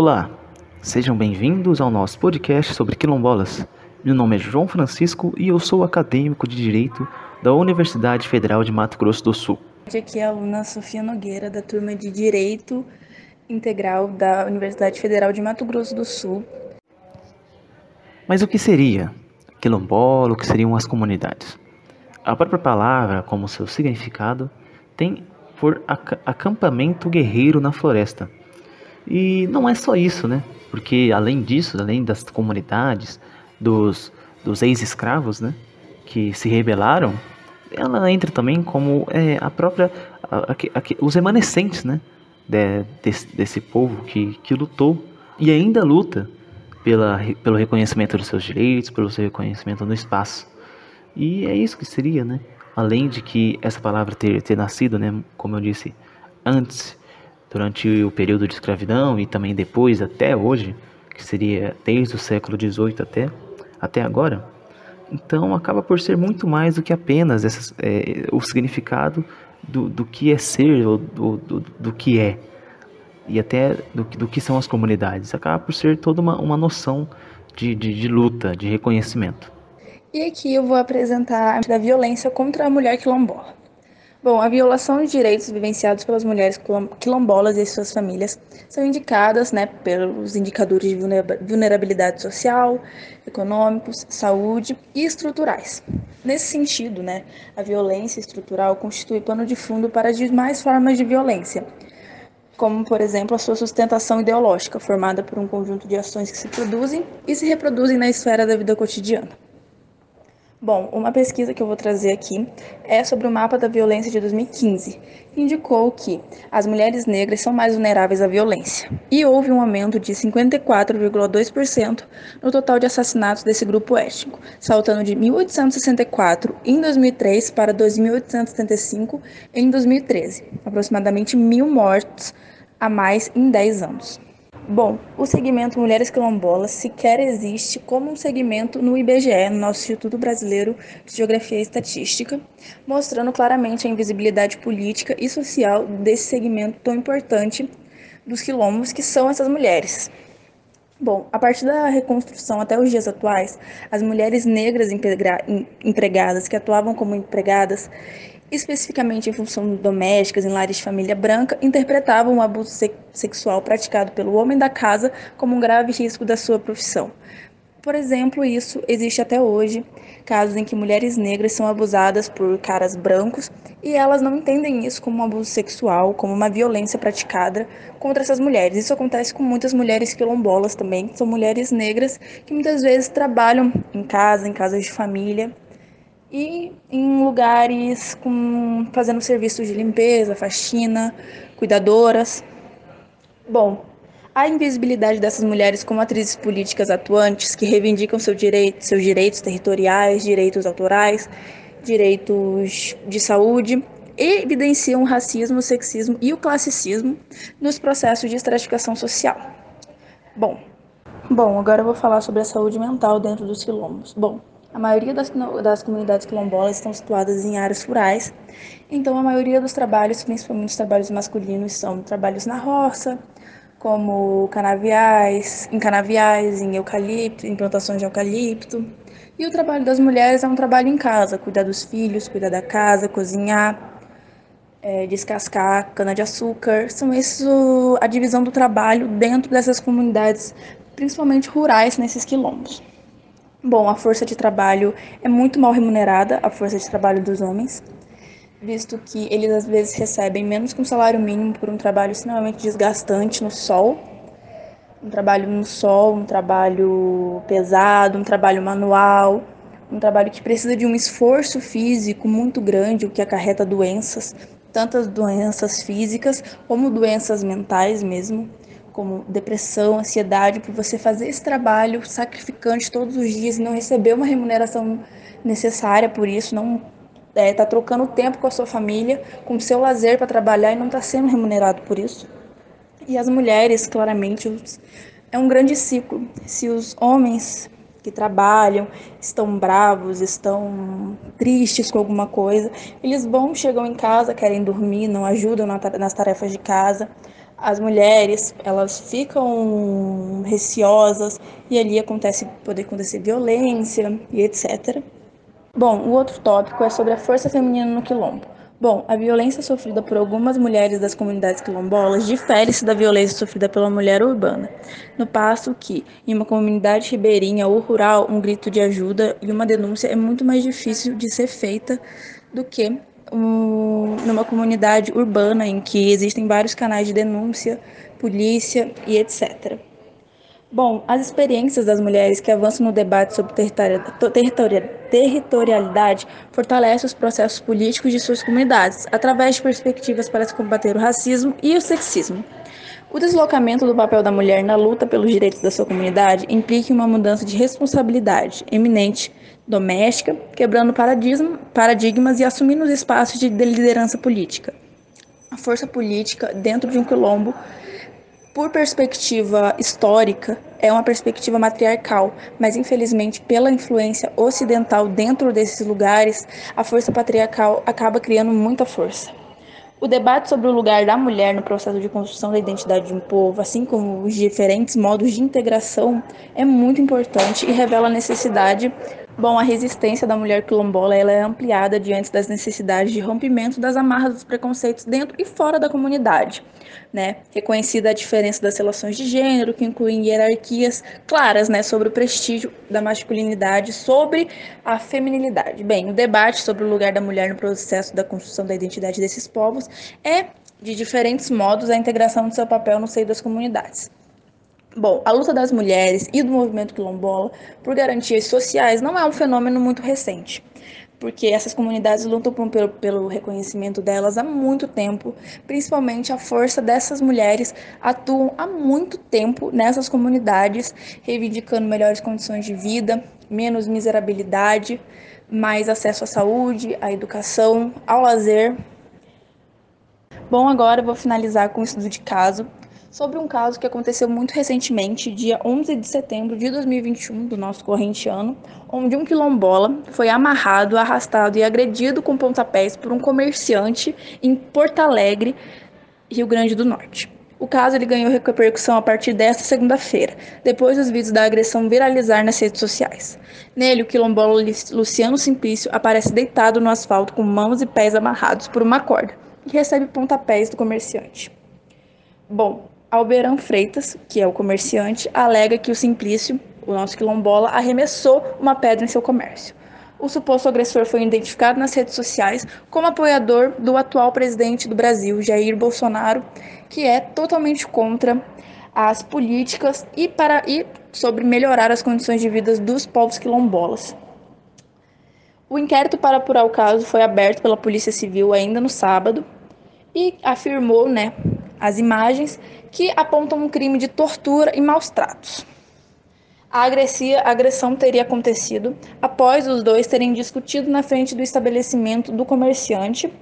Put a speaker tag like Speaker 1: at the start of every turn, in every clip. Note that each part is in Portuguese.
Speaker 1: Olá, sejam bem-vindos ao nosso podcast sobre quilombolas. Meu nome é João Francisco e eu sou acadêmico de Direito da Universidade Federal de Mato Grosso do Sul.
Speaker 2: Aqui é a aluna Sofia Nogueira, da turma de Direito Integral da Universidade Federal de Mato Grosso do Sul.
Speaker 1: Mas o que seria quilombola? O que seriam as comunidades? A própria palavra, como seu significado, tem por acampamento guerreiro na floresta. E não é só isso, né? Porque além disso, além das comunidades, dos, dos ex-escravos, né? Que se rebelaram, ela entra também como é, a própria. A, a, a, os remanescentes, né? De, desse, desse povo que, que lutou e ainda luta pela, pelo reconhecimento dos seus direitos, pelo seu reconhecimento no espaço. E é isso que seria, né? Além de que essa palavra ter, ter nascido, né? Como eu disse antes, durante o período de escravidão e também depois até hoje, que seria desde o século XVIII até, até agora, então acaba por ser muito mais do que apenas é, o significado do, do que é ser ou do, do, do que é e até do, do que são as comunidades. Acaba por ser toda uma, uma noção de, de, de luta, de reconhecimento.
Speaker 2: E aqui eu vou apresentar a violência contra a mulher quilombola. Bom, a violação de direitos vivenciados pelas mulheres quilombolas e suas famílias são indicadas né, pelos indicadores de vulnerabilidade social, econômicos, saúde e estruturais. Nesse sentido, né, a violência estrutural constitui pano de fundo para as demais formas de violência, como, por exemplo, a sua sustentação ideológica, formada por um conjunto de ações que se produzem e se reproduzem na esfera da vida cotidiana. Bom, uma pesquisa que eu vou trazer aqui é sobre o mapa da violência de 2015, que indicou que as mulheres negras são mais vulneráveis à violência. E houve um aumento de 54,2% no total de assassinatos desse grupo étnico, saltando de 1864 em 2003 para 2.875 em 2013, aproximadamente mil mortos a mais em 10 anos. Bom, o segmento Mulheres Quilombolas sequer existe como um segmento no IBGE, no nosso Instituto Brasileiro de Geografia e Estatística, mostrando claramente a invisibilidade política e social desse segmento tão importante dos quilombos, que são essas mulheres. Bom, a partir da reconstrução até os dias atuais, as mulheres negras empregadas que atuavam como empregadas especificamente em função domésticas em lares de família branca, interpretavam o abuso se sexual praticado pelo homem da casa como um grave risco da sua profissão. Por exemplo, isso existe até hoje, casos em que mulheres negras são abusadas por caras brancos e elas não entendem isso como um abuso sexual, como uma violência praticada contra essas mulheres. Isso acontece com muitas mulheres quilombolas também, são mulheres negras que muitas vezes trabalham em casa, em casas de família, e em lugares com, fazendo serviços de limpeza, faxina, cuidadoras. Bom, a invisibilidade dessas mulheres como atrizes políticas atuantes que reivindicam seu direito, seus direitos territoriais, direitos autorais, direitos de saúde, evidenciam o racismo, o sexismo e o classicismo nos processos de estratificação social. Bom, bom, agora eu vou falar sobre a saúde mental dentro dos quilombos. Bom, a maioria das, das comunidades quilombolas estão situadas em áreas rurais, então a maioria dos trabalhos, principalmente os trabalhos masculinos, são trabalhos na roça, como canaviais, em canaviais, em eucalipto, em plantações de eucalipto. E o trabalho das mulheres é um trabalho em casa, cuidar dos filhos, cuidar da casa, cozinhar, é, descascar cana-de-açúcar. São isso a divisão do trabalho dentro dessas comunidades, principalmente rurais, nesses quilombos. Bom, a força de trabalho é muito mal remunerada, a força de trabalho dos homens, visto que eles às vezes recebem menos que um salário mínimo por um trabalho extremamente desgastante no sol. Um trabalho no sol, um trabalho pesado, um trabalho manual, um trabalho que precisa de um esforço físico muito grande, o que acarreta doenças, tantas doenças físicas como doenças mentais mesmo como depressão, ansiedade, por você fazer esse trabalho sacrificante todos os dias e não receber uma remuneração necessária por isso, não é, tá trocando tempo com a sua família, com o seu lazer para trabalhar e não está sendo remunerado por isso. E as mulheres, claramente, é um grande ciclo. Se os homens que trabalham estão bravos, estão tristes com alguma coisa, eles vão, chegam em casa, querem dormir, não ajudam nas tarefas de casa, as mulheres elas ficam receosas e ali acontece pode acontecer violência e etc. Bom, o outro tópico é sobre a força feminina no quilombo. Bom, a violência sofrida por algumas mulheres das comunidades quilombolas difere-se da violência sofrida pela mulher urbana, no passo que, em uma comunidade ribeirinha ou rural, um grito de ajuda e uma denúncia é muito mais difícil de ser feita do que um, numa comunidade urbana em que existem vários canais de denúncia, polícia e etc. Bom, as experiências das mulheres que avançam no debate sobre territorialidade fortalecem os processos políticos de suas comunidades, através de perspectivas para combater o racismo e o sexismo. O deslocamento do papel da mulher na luta pelos direitos da sua comunidade implica uma mudança de responsabilidade eminente doméstica, quebrando paradigmas e assumindo os espaços de liderança política. A força política dentro de um quilombo, por perspectiva histórica, é uma perspectiva matriarcal, mas infelizmente, pela influência ocidental dentro desses lugares, a força patriarcal acaba criando muita força. O debate sobre o lugar da mulher no processo de construção da identidade de um povo, assim como os diferentes modos de integração, é muito importante e revela a necessidade Bom, a resistência da mulher quilombola ela é ampliada diante das necessidades de rompimento das amarras dos preconceitos dentro e fora da comunidade. Né? Reconhecida a diferença das relações de gênero, que incluem hierarquias claras né, sobre o prestígio da masculinidade sobre a feminilidade. Bem, o debate sobre o lugar da mulher no processo da construção da identidade desses povos é, de diferentes modos, a integração do seu papel no seio das comunidades. Bom, a luta das mulheres e do movimento quilombola por garantias sociais não é um fenômeno muito recente, porque essas comunidades lutam pelo, pelo reconhecimento delas há muito tempo, principalmente a força dessas mulheres atuam há muito tempo nessas comunidades, reivindicando melhores condições de vida, menos miserabilidade, mais acesso à saúde, à educação, ao lazer. Bom, agora eu vou finalizar com o estudo de caso sobre um caso que aconteceu muito recentemente, dia 11 de setembro de 2021, do nosso corrente ano, onde um quilombola foi amarrado, arrastado e agredido com pontapés por um comerciante em Porto Alegre, Rio Grande do Norte. O caso ele ganhou repercussão a partir desta segunda-feira, depois dos vídeos da agressão viralizar nas redes sociais. Nele, o quilombola Luciano Simplício aparece deitado no asfalto com mãos e pés amarrados por uma corda e recebe pontapés do comerciante. Bom, Alberan Freitas, que é o comerciante, alega que o Simplício, o nosso quilombola, arremessou uma pedra em seu comércio. O suposto agressor foi identificado nas redes sociais como apoiador do atual presidente do Brasil, Jair Bolsonaro, que é totalmente contra as políticas e para e sobre melhorar as condições de vida dos povos quilombolas. O inquérito para apurar o caso foi aberto pela Polícia Civil ainda no sábado e afirmou, né, as imagens que apontam um crime de tortura e maus tratos. A, agressão teria acontecido após os dois terem discutido na frente do estabelecimento do comerciante.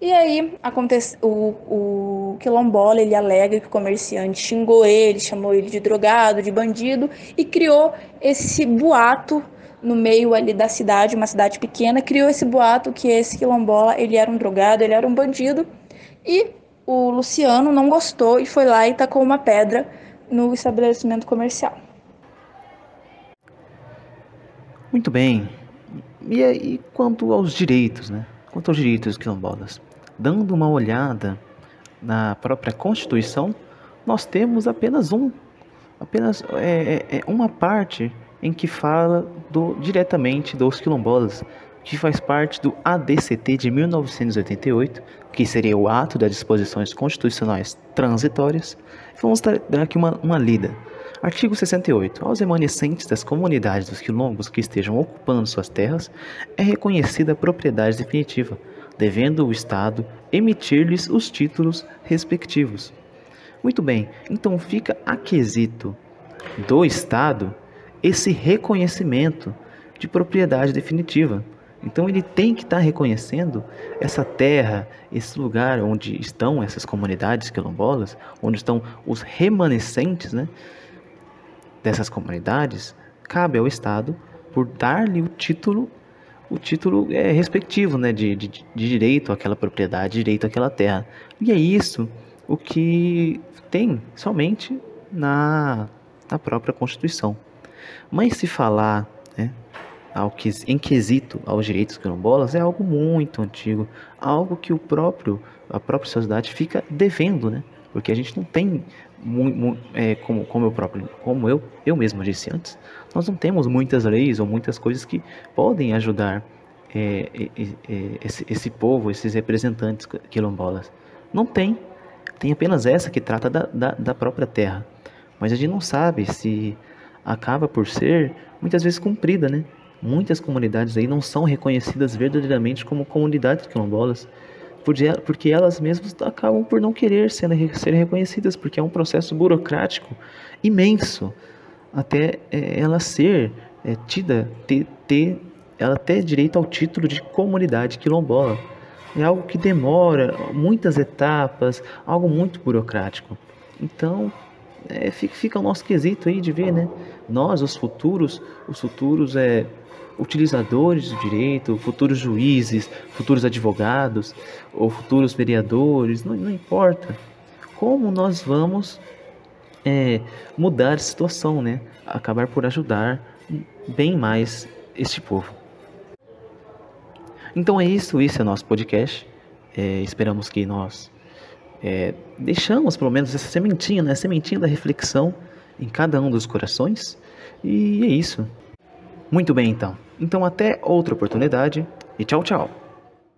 Speaker 2: E aí acontece, o, o quilombola ele alega que o comerciante xingou ele, chamou ele de drogado, de bandido e criou esse boato no meio ali da cidade, uma cidade pequena, criou esse boato que esse quilombola ele era um drogado, ele era um bandido e o Luciano não gostou e foi lá e tacou uma pedra no estabelecimento comercial.
Speaker 1: Muito bem. E aí, quanto aos direitos, né? Quanto aos direitos quilombolas? Dando uma olhada na própria Constituição, nós temos apenas um, apenas é, é, é uma parte em que fala do, diretamente dos quilombolas, que faz parte do ADCT de 1988, que seria o Ato das Disposições Constitucionais Transitórias. Vamos dar aqui uma, uma lida. Artigo 68. Aos remanescentes das comunidades dos quilombos que estejam ocupando suas terras, é reconhecida a propriedade definitiva, devendo o Estado emitir-lhes os títulos respectivos. Muito bem, então fica a quesito do Estado esse reconhecimento de propriedade definitiva. Então ele tem que estar tá reconhecendo essa terra, esse lugar onde estão essas comunidades quilombolas, onde estão os remanescentes né, dessas comunidades, cabe ao Estado por dar-lhe o título, o título é, respectivo né, de, de, de direito àquela propriedade, direito àquela terra. E é isso o que tem somente na, na própria Constituição. Mas se falar né, ao que, em quesito aos direitos quilombolas é algo muito antigo, algo que o próprio a própria sociedade fica devendo, né? Porque a gente não tem, é, como, como eu próprio, como eu, eu mesmo disse antes, nós não temos muitas leis ou muitas coisas que podem ajudar é, é, esse, esse povo, esses representantes quilombolas. Não tem. Tem apenas essa que trata da, da, da própria terra. Mas a gente não sabe se acaba por ser muitas vezes cumprida, né? Muitas comunidades aí não são reconhecidas verdadeiramente como comunidades quilombolas, porque elas mesmas acabam por não querer ser, ser reconhecidas, porque é um processo burocrático imenso até é, ela ser é, tida, ter, ter, ela ter direito ao título de comunidade quilombola. É algo que demora muitas etapas, algo muito burocrático. Então, é, fica, fica o nosso quesito aí de ver, né? Nós, os futuros, os futuros é, utilizadores do direito, futuros juízes, futuros advogados ou futuros vereadores, não, não importa. Como nós vamos é, mudar a situação, né? Acabar por ajudar bem mais este povo. Então é isso, esse é o nosso podcast. É, esperamos que nós é, deixamos pelo menos essa sementinha, né? A sementinha da reflexão em cada um dos corações. E é isso. Muito bem, então. Então até outra oportunidade e tchau, tchau.